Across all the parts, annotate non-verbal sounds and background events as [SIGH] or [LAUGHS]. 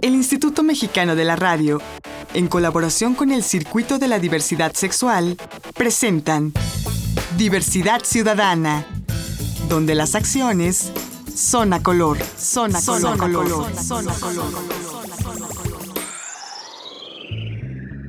El Instituto Mexicano de la Radio, en colaboración con el Circuito de la Diversidad Sexual, presentan Diversidad Ciudadana, donde las acciones son a color, son a color, color, son a color.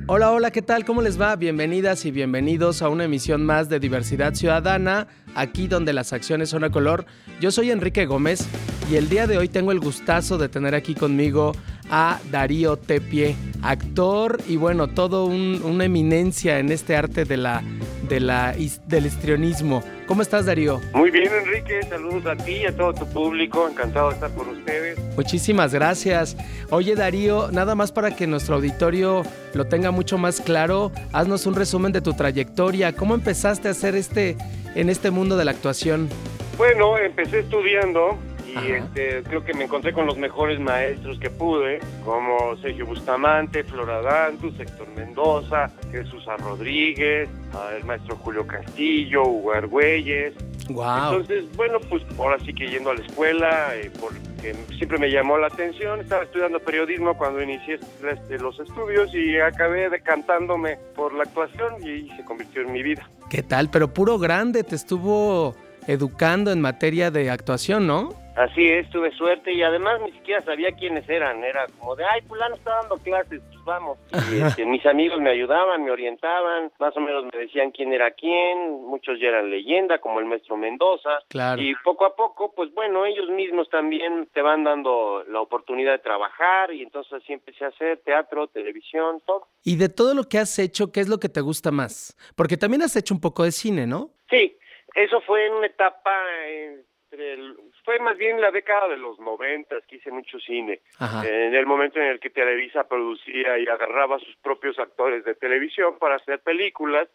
Hola, hola, ¿qué tal? ¿Cómo les va? Bienvenidas y bienvenidos a una emisión más de Diversidad Ciudadana, aquí donde las acciones son a color. Yo soy Enrique Gómez y el día de hoy tengo el gustazo de tener aquí conmigo a Darío Tepie, actor y bueno, todo una eminencia en este arte de la, de la, del histrionismo. ¿Cómo estás, Darío? Muy bien, Enrique. Saludos a ti y a todo tu público. Encantado de estar con ustedes. Muchísimas gracias. Oye, Darío, nada más para que nuestro auditorio lo tenga mucho más claro, haznos un resumen de tu trayectoria. ¿Cómo empezaste a hacer este en este mundo de la actuación? Bueno, empecé estudiando y este, creo que me encontré con los mejores maestros que pude, como Sergio Bustamante, Flora Dantus, Héctor Mendoza, Jesús Rodríguez, el maestro Julio Castillo, Hugo Argüelles. Wow. Entonces, bueno, pues ahora sí que yendo a la escuela, eh, porque siempre me llamó la atención, estaba estudiando periodismo cuando inicié este, los estudios y acabé decantándome por la actuación y se convirtió en mi vida. ¿Qué tal? Pero puro grande te estuvo educando en materia de actuación, ¿no? Así es, tuve suerte y además ni siquiera sabía quiénes eran. Era como de, ay, fulano está dando clases, pues vamos. Y [LAUGHS] este, mis amigos me ayudaban, me orientaban, más o menos me decían quién era quién. Muchos ya eran leyenda, como el maestro Mendoza. Claro. Y poco a poco, pues bueno, ellos mismos también te van dando la oportunidad de trabajar y entonces así empecé a hacer teatro, televisión, todo. Y de todo lo que has hecho, ¿qué es lo que te gusta más? Porque también has hecho un poco de cine, ¿no? Sí, eso fue en una etapa entre el fue más bien la década de los noventas que hice mucho cine. En el momento en el que Televisa producía y agarraba a sus propios actores de televisión para hacer películas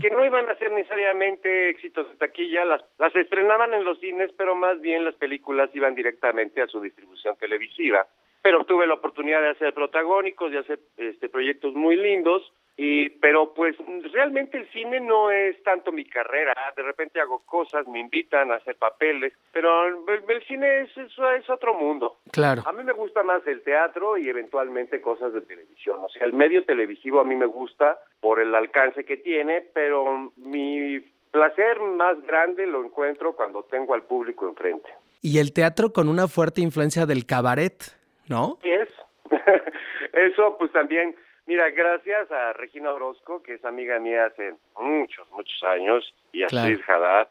que no iban a ser necesariamente éxitos de taquilla, las, las estrenaban en los cines, pero más bien las películas iban directamente a su distribución televisiva. Pero tuve la oportunidad de hacer protagónicos, de hacer este, proyectos muy lindos y, pero pues realmente el cine no es tanto mi carrera, de repente hago cosas, me invitan a hacer papeles, pero el, cine es, es, otro mundo. Claro. A mí me gusta más el teatro y eventualmente cosas de televisión, o sea, el medio televisivo a mí me gusta por el alcance que tiene, pero mi placer más grande lo encuentro cuando tengo al público enfrente. Y el teatro con una fuerte influencia del cabaret, ¿no? Sí es. [LAUGHS] Eso pues también Mira, gracias a Regina Orozco, que es amiga mía hace muchos, muchos años, y a claro. Haddad,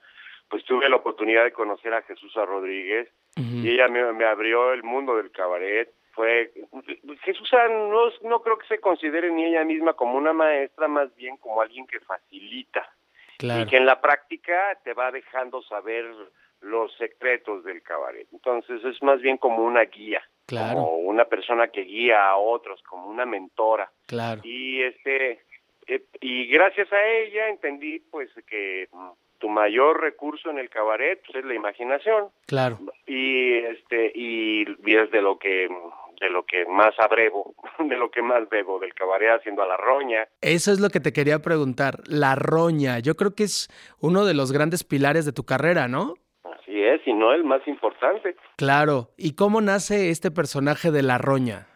pues tuve la oportunidad de conocer a Jesús Rodríguez, y ella me, abrió el mundo del cabaret. Fue Jesús no, no creo que se considere ni ella misma como una maestra, más bien como alguien que facilita. Y que en la práctica te va dejando saber los secretos del cabaret. Entonces es más bien como una guía. Claro. Como una persona que guía a otros, como una mentora. Claro. Y este eh, y gracias a ella entendí pues que mm, tu mayor recurso en el cabaret pues, es la imaginación. Claro. Y este y, es de lo que de lo que más abrevo, [LAUGHS] de lo que más bebo del cabaret haciendo a la roña. Eso es lo que te quería preguntar, la roña. Yo creo que es uno de los grandes pilares de tu carrera, ¿no? Así es, y no el más importante. Claro. ¿Y cómo nace este personaje de la roña?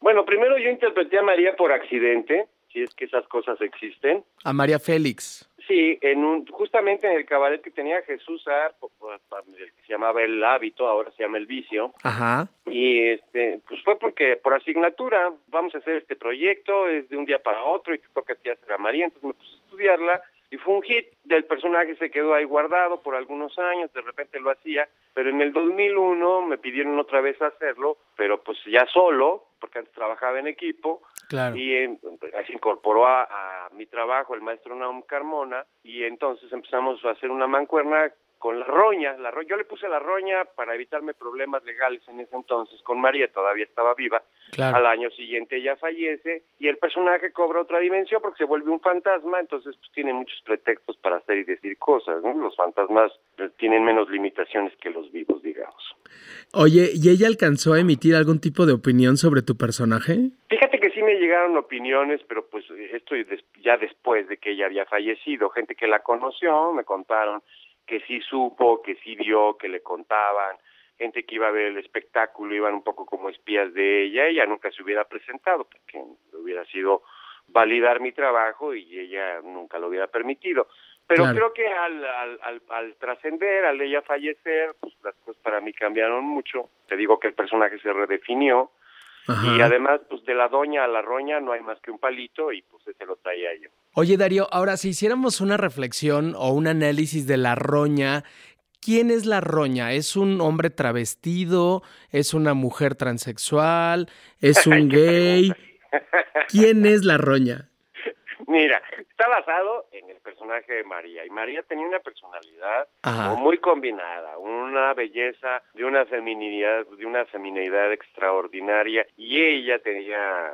Bueno, primero yo interpreté a María por accidente, si es que esas cosas existen. A María Félix. Sí, en un, justamente en el cabaret que tenía Jesús Ar, que se llamaba El Hábito, ahora se llama El Vicio. Ajá. Y este, pues fue porque por asignatura vamos a hacer este proyecto, es de un día para otro y te toca a ti hacer a María, entonces me puse a estudiarla y fue un hit, del personaje se quedó ahí guardado por algunos años, de repente lo hacía, pero en el 2001 me pidieron otra vez hacerlo, pero pues ya solo, porque antes trabajaba en equipo, claro. y eh, se incorporó a, a, mi trabajo el maestro Naum Carmona, y entonces empezamos a hacer una mancuerna con la roña, la roña, yo le puse la roña para evitarme problemas legales en ese entonces con María, todavía estaba viva, claro. al año siguiente ella fallece y el personaje cobra otra dimensión porque se vuelve un fantasma, entonces pues, tiene muchos pretextos para hacer y decir cosas, ¿no? Los fantasmas eh, tienen menos limitaciones que los vivos, digamos. Oye, ¿y ella alcanzó a emitir algún tipo de opinión sobre tu personaje? Fíjate que sí me llegaron opiniones, pero pues esto ya después de que ella había fallecido, gente que la conoció, me contaron que sí supo, que sí vio, que le contaban, gente que iba a ver el espectáculo iban un poco como espías de ella, ella nunca se hubiera presentado porque hubiera sido validar mi trabajo y ella nunca lo hubiera permitido. Pero creo que al, al, al, trascender, al ella fallecer, pues las cosas para mí cambiaron mucho. Te digo que el personaje se redefinió. Y además, pues de la doña a la roña no hay más que un palito y pues ese lo traía yo. Oye Darío, ahora si hiciéramos una reflexión o un análisis de la roña, ¿quién es la roña? ¿Es un hombre travestido? ¿Es una mujer transexual? ¿Es [LAUGHS] un gay? ¿Quién es la roña? Mira, está basado en el personaje de María y María tenía una personalidad muy combinada, una belleza de una feminidad, de una feminidad extraordinaria y ella tenía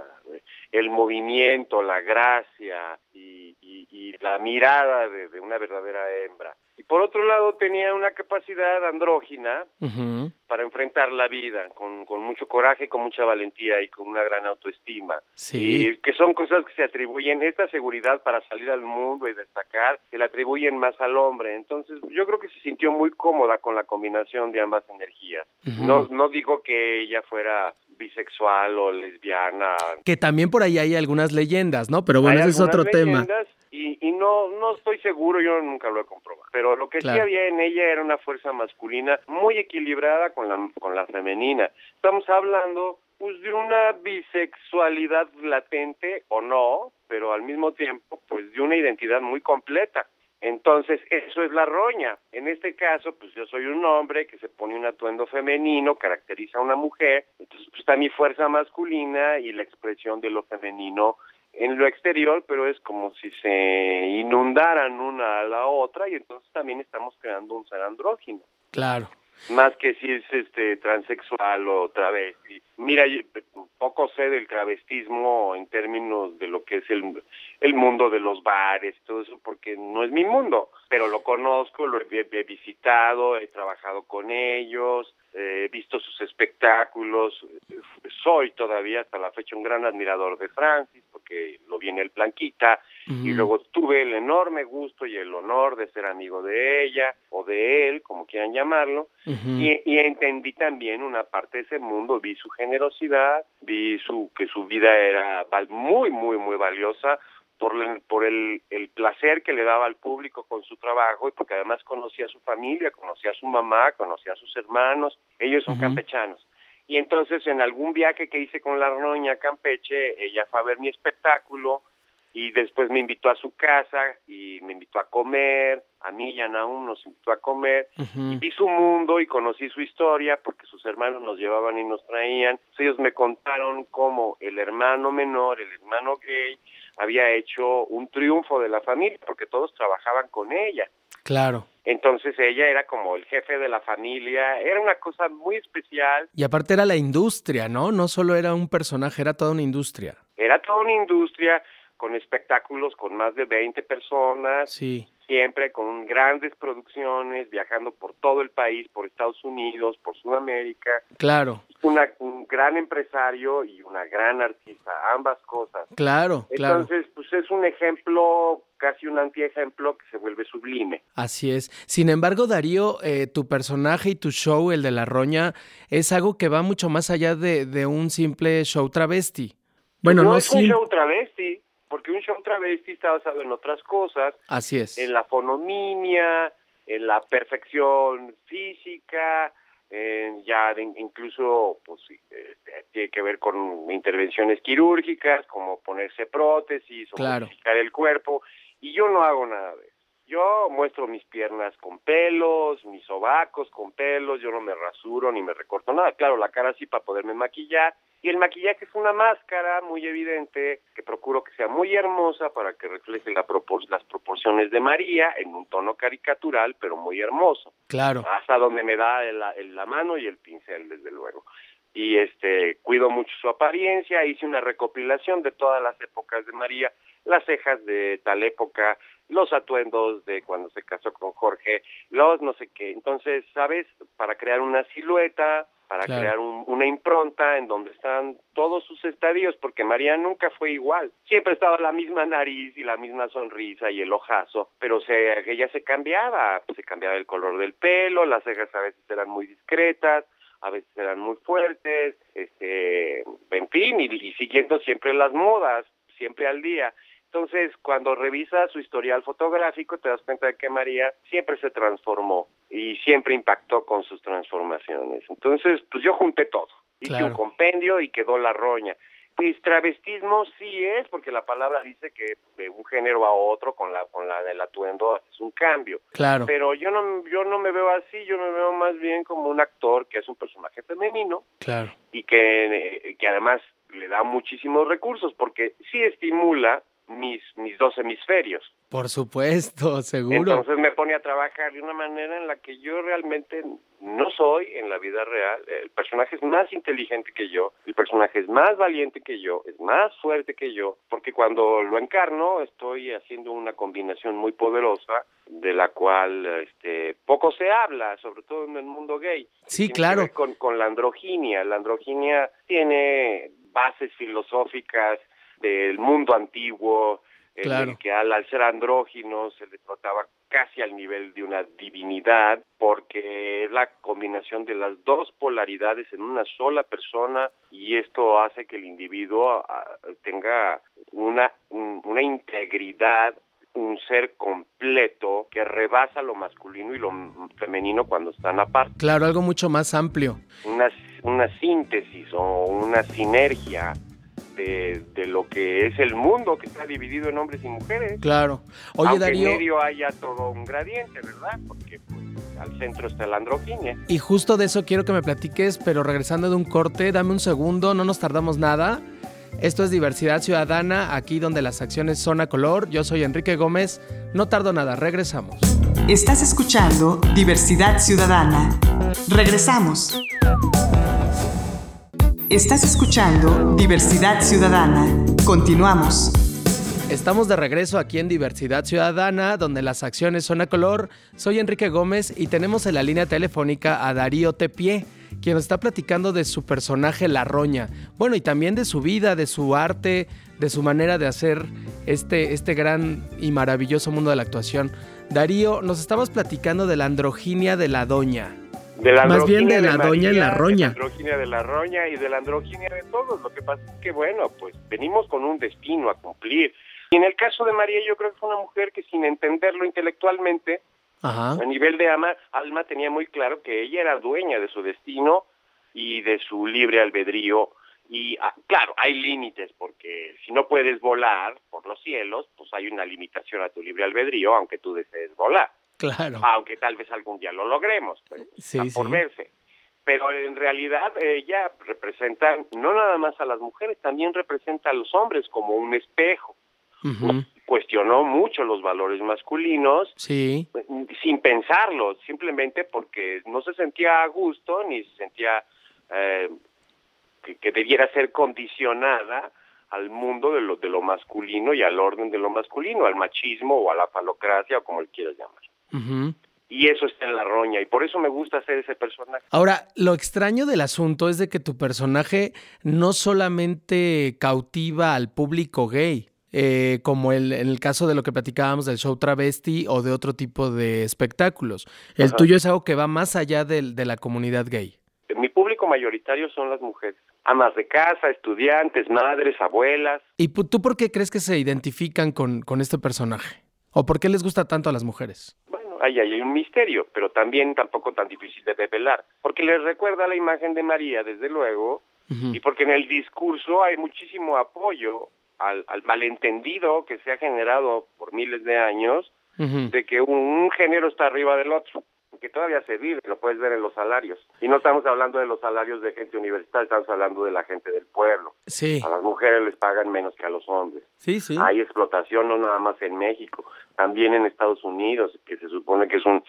el movimiento, la gracia y, la mirada de una verdadera hembra. Y por otro lado tenía una capacidad andrógina para enfrentar la vida con, con, mucho coraje, con mucha valentía y con una gran autoestima. Sí. Y que son cosas que se atribuyen, esta seguridad para salir al mundo y destacar, se la atribuyen más al hombre. Entonces yo creo que se sintió muy cómoda con la combinación de ambas energías. no, no digo que ella fuera bisexual o lesbiana. Que también por ahí hay algunas leyendas, ¿no? Pero bueno, ese es otro tema. Y, y no, no estoy seguro, yo nunca lo he comprobado. Pero lo que sí había en ella era una fuerza masculina muy equilibrada con la, con la femenina. Estamos hablando pues de una bisexualidad latente o no, pero al mismo tiempo pues de una identidad muy completa. Entonces, eso es la roña. En este caso, pues yo soy un hombre que se pone un atuendo femenino, caracteriza a una mujer, entonces pues, está mi fuerza masculina y la expresión de lo femenino en lo exterior, pero es como si se inundaran una a la otra y entonces también estamos creando un ser andrógino. Claro. Más que si es este transexual o travesti. Mira, poco sé del travestismo en términos de lo que es el, el mundo de los bares, todo eso, porque no es mi mundo, pero lo conozco, lo he, visitado, he trabajado con ellos, he visto sus espectáculos, soy todavía hasta la fecha un gran admirador de Francis, porque lo vi en el Planquita, y luego tuve el enorme gusto y el honor de ser amigo de ella, o de él, como quieran llamarlo, y, y entendí también una parte de ese mundo, vi su generosidad, vi su, que su vida era muy, muy, muy valiosa por, el, por el, el placer que le daba al público con su trabajo y porque además conocía a su familia, conocía a su mamá, conocía a sus hermanos, ellos son campechanos. Y entonces en algún viaje que hice con la Roña Campeche, ella fue a ver mi espectáculo, y después me invitó a su casa y me invitó a comer, a mí y a Naum nos invitó a comer, y vi su mundo y conocí su historia porque sus hermanos nos llevaban y nos traían, ellos me contaron cómo el hermano menor, el hermano gay, había hecho un triunfo de la familia porque todos trabajaban con ella. Claro. Entonces ella era como el jefe de la familia, era una cosa muy especial. Y aparte era la industria, ¿no? No solo era un personaje, era toda una industria. Era toda una industria con espectáculos con más de 20 personas, sí. Siempre con grandes producciones, viajando por todo el país, por Estados Unidos, por Sudamérica. Claro. Una, un gran empresario y una gran artista, ambas cosas. Claro, claro. Entonces, pues es un ejemplo, casi un antiejemplo que se vuelve sublime. Así es. Sin embargo, Darío, eh, tu personaje y tu show, el de La Roña, es algo que va mucho más allá de, de un simple show travesti. Bueno, no, es un show travesti porque un show travesti está basado en otras cosas. Así es. En la fonomimia, en la perfección física, en ya incluso pues eh, tiene que ver con intervenciones quirúrgicas, como ponerse prótesis o modificar el cuerpo, y yo no hago nada de eso. Yo muestro mis piernas con pelos, mis sobacos con pelos, yo no me rasuro ni me recorto nada. Claro, la cara sí para poderme maquillar, y el maquillaje es una máscara muy evidente que procuro que sea muy hermosa para que refleje la las proporciones de María en un tono caricatural, pero muy hermoso. Claro. Hasta donde me da la mano y el pincel, desde luego. Y este cuido mucho su apariencia, hice una recopilación de todas las épocas de María, las cejas de tal época, los atuendos de cuando se casó con Jorge, los no sé qué. Entonces, ¿sabes? Para crear una silueta, para crear una impronta en donde están todos sus estadios, porque María nunca fue igual. Siempre estaba la misma nariz y la misma sonrisa y el ojazo, pero se, ella se cambiaba, se cambiaba el color del pelo, las cejas a veces eran muy discretas, a veces eran muy fuertes, este, en fin, y siguiendo siempre las modas, siempre al día. Entonces, cuando revisas su historial fotográfico, te das cuenta de que María siempre se transformó y siempre impactó con sus transformaciones. Entonces, pues yo junté todo. Hice un compendio y quedó la roña. Pues travestismo sí es, porque la palabra dice que de un género a otro con la con la del atuendo es un cambio. Claro. Pero yo no yo no me veo así, yo me veo más bien como un actor que es un personaje femenino. Claro. Y que, que además le da muchísimos recursos porque sí estimula mis, mis dos hemisferios. Por supuesto, [LAUGHS] seguro. Entonces me pone a trabajar de una manera en la que yo realmente no soy en la vida real. El personaje es más inteligente que yo, el personaje es más valiente que yo, es más fuerte que yo, porque cuando lo encarno estoy haciendo una combinación muy poderosa de la cual este, poco se habla, sobre todo en el mundo gay. Sí, claro. Con, con la androginia. La androginia tiene bases filosóficas del mundo antiguo, en que al, ser andrógino se le trataba casi al nivel de una divinidad, porque es la combinación de las dos polaridades en una sola persona y esto hace que el individuo ah, tenga una, una integridad un ser completo que rebasa lo masculino y lo femenino cuando están aparte. Claro, algo mucho más amplio. Una, una síntesis o una sinergia de, lo que es el mundo que está dividido en hombres y mujeres. Claro. Oye, Aunque Darío. en medio haya todo un gradiente, ¿verdad? Porque pues, al centro está la androginia. Y justo de eso quiero que me platiques, pero regresando de un corte, dame un segundo, no nos tardamos nada. Esto es Diversidad Ciudadana, aquí donde las acciones son a color. Yo soy Enrique Gómez. No tardo nada, regresamos. Estás escuchando Diversidad Ciudadana. Regresamos. Estás escuchando Diversidad Ciudadana. Continuamos. Estamos de regreso aquí en Diversidad Ciudadana, donde las acciones son a color. Soy Enrique Gómez y tenemos en la línea telefónica a Darío Tepié, quien nos está platicando de su personaje La Roña. Bueno, y también de su vida, de su arte, de su manera de hacer este, este gran y maravilloso mundo de la actuación. Darío, nos estabas platicando de la androginia de la doña. Más bien de la doña y la roña. De la androginia de la roña y de la androginia de todos. Lo que pasa es que, bueno, pues venimos con un destino a cumplir. Y en el caso de María, yo creo que fue una mujer que sin entenderlo intelectualmente, a nivel de ama, alma, tenía muy claro que ella era dueña de su destino y de su libre albedrío. Y ah, claro, hay límites, porque si no puedes volar por los cielos, pues hay una limitación a tu libre albedrío, aunque tú desees volar. Claro. Aunque tal vez algún día lo logremos, pues, por verse. Pero en realidad ella representa no nada más a las mujeres, también representa a los hombres como un espejo. Cuestionó mucho los valores masculinos sí. sin pensarlo, simplemente porque no se sentía a gusto ni se sentía eh, que, que, debiera ser condicionada al mundo de lo, de lo masculino y al orden de lo masculino, al machismo o a la falocracia o como él quiera llamar. Y eso está en la roña, y por eso me gusta hacer ese personaje. Ahora, lo extraño del asunto es de que tu personaje no solamente cautiva al público gay, eh, como el, en el caso de lo que platicábamos del show travesti o de otro tipo de espectáculos. El tuyo es algo que va más allá de, de la comunidad gay. Mi público mayoritario son las mujeres amas de casa, estudiantes, madres, abuelas. ¿Y tú por qué crees que se identifican con, con este personaje? ¿O por qué les gusta tanto a las mujeres? Ahí hay un misterio, pero también tampoco tan difícil de develar, porque les recuerda la imagen de María, desde luego, y porque en el discurso hay muchísimo apoyo al, malentendido que se ha generado por miles de años de que un género está arriba del otro que todavía se vive, lo puedes ver en los salarios. Y no estamos hablando de los salarios de gente universitaria, estamos hablando de la gente del pueblo. Sí. A las mujeres les pagan menos que a los hombres. Sí, sí. Hay explotación no nada más en México, también en Estados Unidos, que se supone que es un,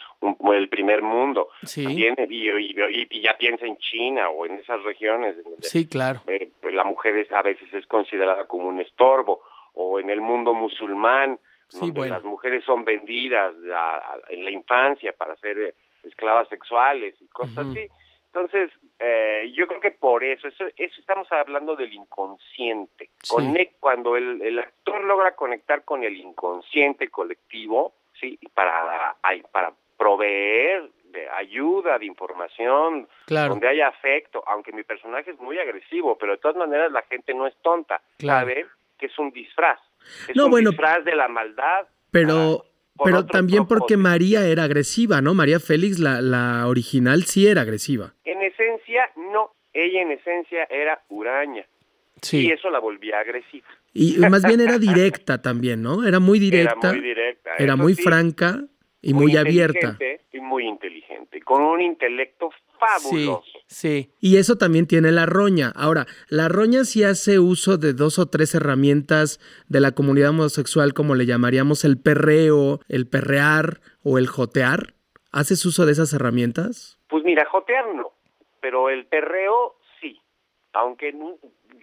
el primer mundo. Sí. También, y, ya piensa en China o en esas regiones. sí, claro. Eh, pues la mujer a veces es considerada como un estorbo, o en el mundo musulmán, donde las mujeres son vendidas en la infancia para ser eh, esclavas sexuales y cosas así. Entonces, eh, yo creo que por eso, eso, eso estamos hablando del inconsciente. cuando el, el, actor logra conectar con el inconsciente colectivo, sí, para, para proveer de ayuda, de información, donde haya afecto, aunque mi personaje es muy agresivo, pero de todas maneras la gente no es tonta, sabe que es un disfraz, es un disfraz de la maldad. Pero, pero también porque María era agresiva, ¿no? María Félix, la, la original, sí era agresiva. En esencia, no. Ella en esencia era huraña. Sí. Y eso la volvía agresiva. Y más bien era [LAUGHS] directa también, ¿no? Era muy directa. Era muy directa. Era muy franca y muy, abierta. Y muy inteligente, con un intelecto fabuloso. Sí, sí. Y eso también tiene la roña. Ahora, la roña sí hace uso de dos o tres herramientas de la comunidad homosexual, como le llamaríamos el perreo, el perrear o el jotear. ¿Haces uso de esas herramientas? Pues mira, jotear no, pero el perreo sí. Aunque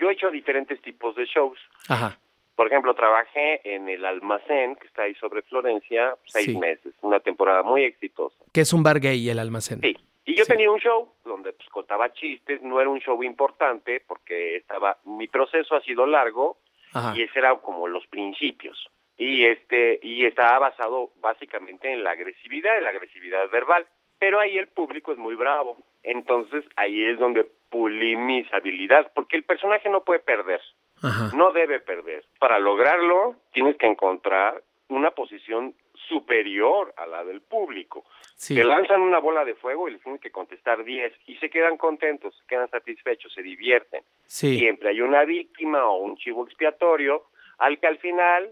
yo he hecho diferentes tipos de shows. Ajá. Por ejemplo, trabajé en el almacén que está ahí sobre Florencia seis meses, una temporada muy exitosa. ¿Qué es un bar gay el almacén? Sí. Y yo tenía un show donde pues, contaba chistes, no era un show importante porque estaba mi proceso ha sido largo y ese era como los principios. Y este y estaba basado básicamente en la agresividad, en la agresividad verbal, pero ahí el público es muy bravo. Entonces ahí es donde pulí mis habilidades porque el personaje no puede perder. No debe perder. Para lograrlo, tienes que encontrar una posición superior a la del público. Sí. Te lanzan una bola de fuego y les tienes que contestar 10 y se quedan contentos, se quedan satisfechos, se divierten. Siempre hay una víctima o un chivo expiatorio al que al final,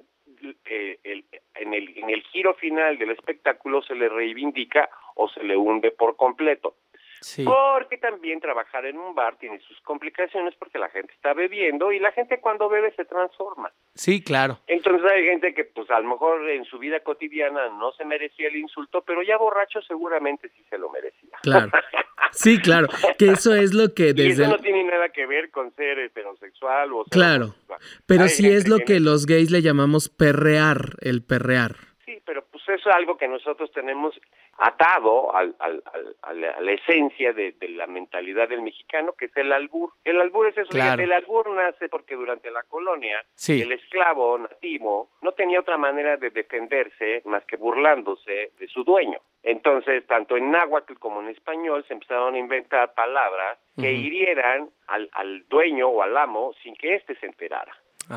eh, en, el, en el giro final del espectáculo se le reivindica o se le hunde por completo. Porque también trabajar en un bar tiene sus complicaciones porque la gente está bebiendo y la gente cuando bebe se transforma. Sí, claro. Entonces hay gente que pues a lo mejor en su vida cotidiana no se merecía el insulto, pero ya borracho seguramente sí se lo merecía. Claro. [LAUGHS] Sí, claro. Que eso es lo que desde... Y eso no tiene nada que ver con ser heterosexual o... claro. Pero sí es lo que los gays le llamamos perrear, el perrear. Sí, pero pues eso es algo que nosotros tenemos atado al, al, a la esencia de, la mentalidad del mexicano, que es el albur. El albur es eso, el albur nace porque durante la colonia el esclavo nativo no tenía otra manera de defenderse más que burlándose de su dueño. Entonces, tanto en náhuatl como en español se empezaron a inventar palabras que hirieran al, al dueño o al amo sin que éste se enterara.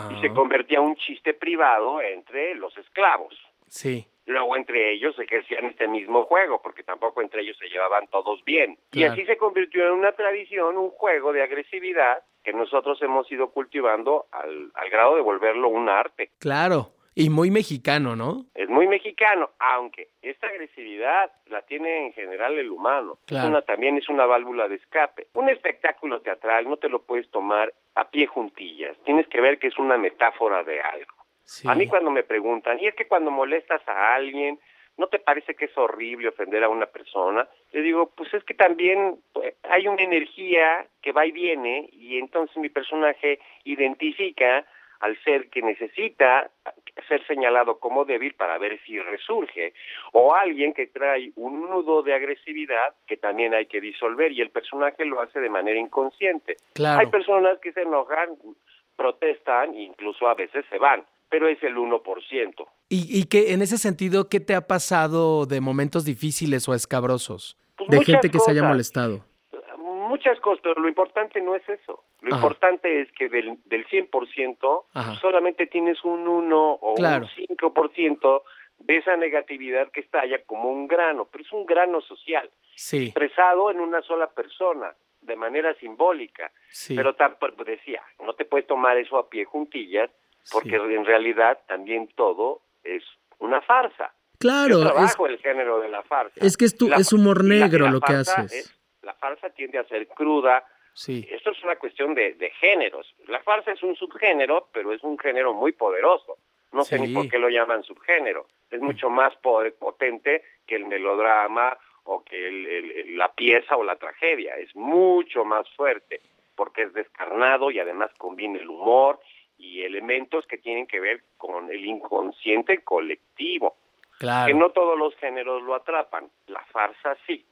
Y se convertía en un chiste privado entre los esclavos. Sí. Luego entre ellos ejercían este mismo juego, porque tampoco entre ellos se llevaban todos bien. Y así se convirtió en una tradición, un juego de agresividad que nosotros hemos ido cultivando al, al grado de volverlo un arte. Claro, y muy mexicano, ¿no? Es muy mexicano, aunque esta agresividad la tiene en general el humano. Una, también es una válvula de escape. Un espectáculo teatral no te lo puedes tomar a pie juntillas. Tienes que ver que es una metáfora de algo. A mí cuando me preguntan, y es que cuando molestas a alguien, ¿no te parece que es horrible ofender a una persona? Le digo, pues es que también pues, hay una energía que va y viene y entonces mi personaje identifica al ser que necesita ser señalado como débil para ver si resurge, o alguien que trae un nudo de agresividad que también hay que disolver y el personaje lo hace de manera inconsciente. Hay personas que se enojan, protestan, incluso a veces se van pero es el 1%. ¿Y, y que en ese sentido, qué te ha pasado de momentos difíciles o escabrosos? Pues de gente que se haya molestado. Muchas cosas, pero lo importante no es eso. Lo importante es que del, del 100% solamente tienes un 1 o un 5% de esa negatividad que estalla como un grano, pero es un grano social, expresado en una sola persona de manera simbólica. Pero decía, no te puedes tomar eso a pie juntillas porque en realidad también todo es una farsa. Claro. Yo trabajo el género de la farsa. Es que es, tu, es humor negro lo que haces. la farsa tiende a ser cruda. Sí. Esto es una cuestión de, de, géneros. La farsa es un subgénero, pero es un género muy poderoso. No sé ni por qué lo llaman subgénero. Es mucho más potente que el melodrama o que la pieza o la tragedia. Es mucho más fuerte porque es descarnado y además combina el humor y elementos que tienen que ver con el inconsciente colectivo. Claro. Que no todos los géneros lo atrapan. La farsa sí,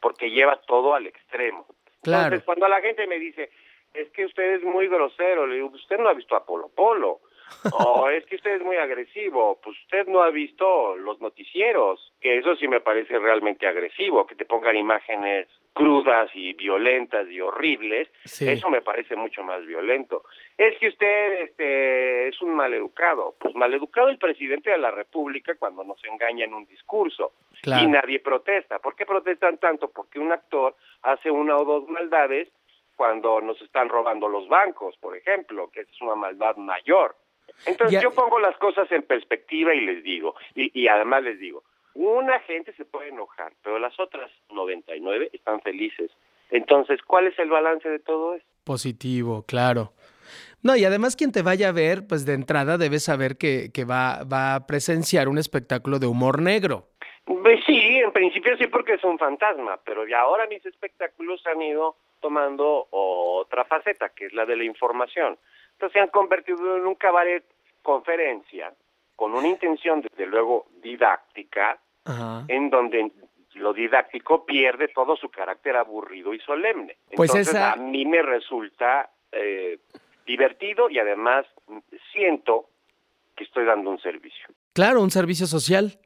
porque lleva todo al extremo. Claro. Entonces, cuando la gente me dice, es que usted es muy grosero, le digo, usted no ha visto a Polo Polo. [LAUGHS] o es que usted es muy agresivo, pues usted no ha visto los noticieros, que eso sí me parece realmente agresivo, que te pongan imágenes crudas y violentas y horribles, eso me parece mucho más violento. Es que usted este, es un maleducado, pues maleducado el presidente de la República cuando nos engaña en un discurso y nadie protesta. ¿Por qué protestan tanto? Porque un actor hace una o dos maldades cuando nos están robando los bancos, por ejemplo, que es una maldad mayor. Entonces yo pongo las cosas en perspectiva y les digo, y, y además les digo, una gente se puede enojar, pero las otras 99 están felices. Entonces, ¿cuál es el balance de todo esto? Positivo, claro. No, y además quien te vaya a ver, pues de entrada debe saber que, que va, va a presenciar un espectáculo de humor negro. Pues sí, en principio sí porque es un fantasma, pero ya ahora mis espectáculos han ido tomando otra faceta, que es la de la información. Entonces se han convertido en un cabaret conferencia con una intención, desde luego, didáctica, en donde lo didáctico pierde todo su carácter aburrido y solemne. Pues Entonces a mí me resulta eh, divertido y además siento que estoy dando un servicio. Claro, un servicio social.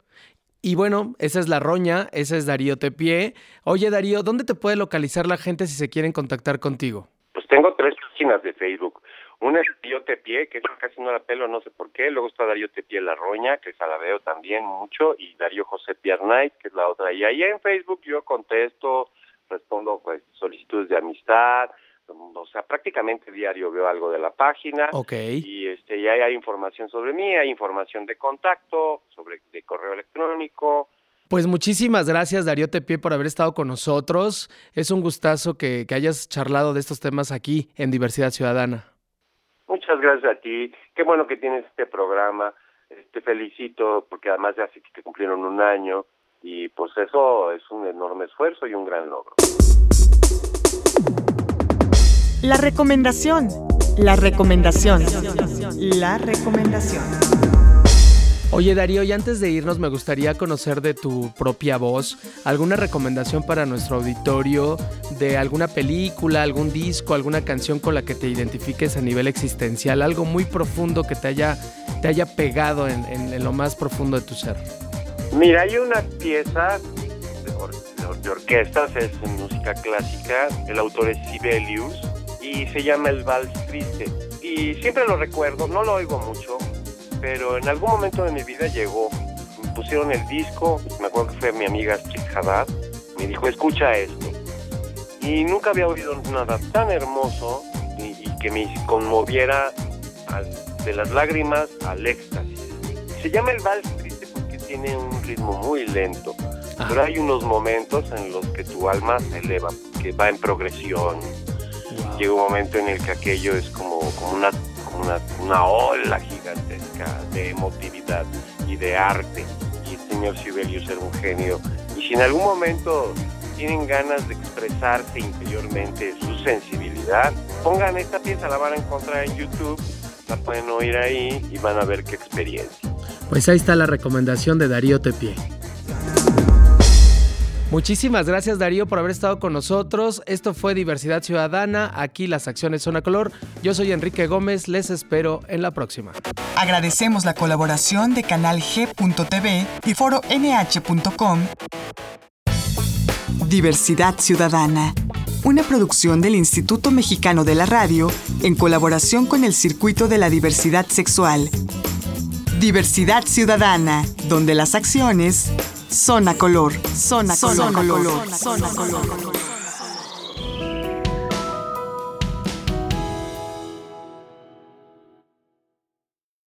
Y bueno, esa es la roña, esa es Darío Tepié. Oye Darío, ¿dónde te puede localizar la gente si se quieren contactar contigo? Pues tengo tres páginas de Facebook. Una es Darío Tepié, que casi no la pelo, no sé por qué. Luego está Darío Tepié La Roña, que esa la veo también mucho. Y Darío José Piernay, que es la otra. Y ahí en Facebook yo contesto, respondo pues solicitudes de amistad, o sea, prácticamente diario veo algo de la página. Ok. Y este, y ahí hay información sobre mí, hay información de contacto, sobre de correo electrónico. Pues muchísimas gracias Darío Tepié por haber estado con nosotros. Es un gustazo que, que hayas charlado de estos temas aquí en Diversidad Ciudadana. Muchas gracias a ti. Qué bueno que tienes este programa. Te felicito porque además ya hace que cumplieron un año y pues eso es un enorme esfuerzo y un gran logro. La recomendación. La recomendación. La recomendación. Oye Darío, y antes de irnos me gustaría conocer de tu propia voz alguna recomendación para nuestro auditorio de alguna película, algún disco, alguna canción con la que te identifiques a nivel existencial, algo muy profundo que te haya, te haya pegado en, en, lo más profundo de tu ser. Mira, hay una pieza de, de orquestas, es música clásica, el autor es Sibelius, y se llama El Vals Triste. Y siempre lo recuerdo, no lo oigo mucho, pero en algún momento de mi vida llegó. Me pusieron el disco, me acuerdo que fue mi amiga Chick Haddad, me dijo, escucha esto. Y nunca había oído nada tan hermoso y, que me conmoviera de las lágrimas al éxtasis. Se llama el Vals Triste porque tiene un ritmo muy lento, pero hay unos momentos en los que tu alma se eleva, que va en progresión, llega un momento en el que aquello es como, una, una, una, ola gigantesca de emotividad y de arte. Y el señor Sibelius era un genio. Y si en algún momento tienen ganas de expresarse interiormente su sensibilidad, pongan esta pieza, la van a encontrar en YouTube, la pueden oír ahí y van a ver qué experiencia. Pues ahí está la recomendación de Darío Tepié. Muchísimas gracias Darío por haber estado con nosotros. Esto fue Diversidad Ciudadana. Aquí las acciones son a color. Yo soy Enrique Gómez. Les espero en la próxima. Agradecemos la colaboración de Canal G.tv y Foro NH.com. Diversidad Ciudadana. Una producción del Instituto Mexicano de la Radio en colaboración con el Circuito de la Diversidad Sexual. Diversidad Ciudadana, donde las acciones Zona color. Zona, color. Zona color. Zona color.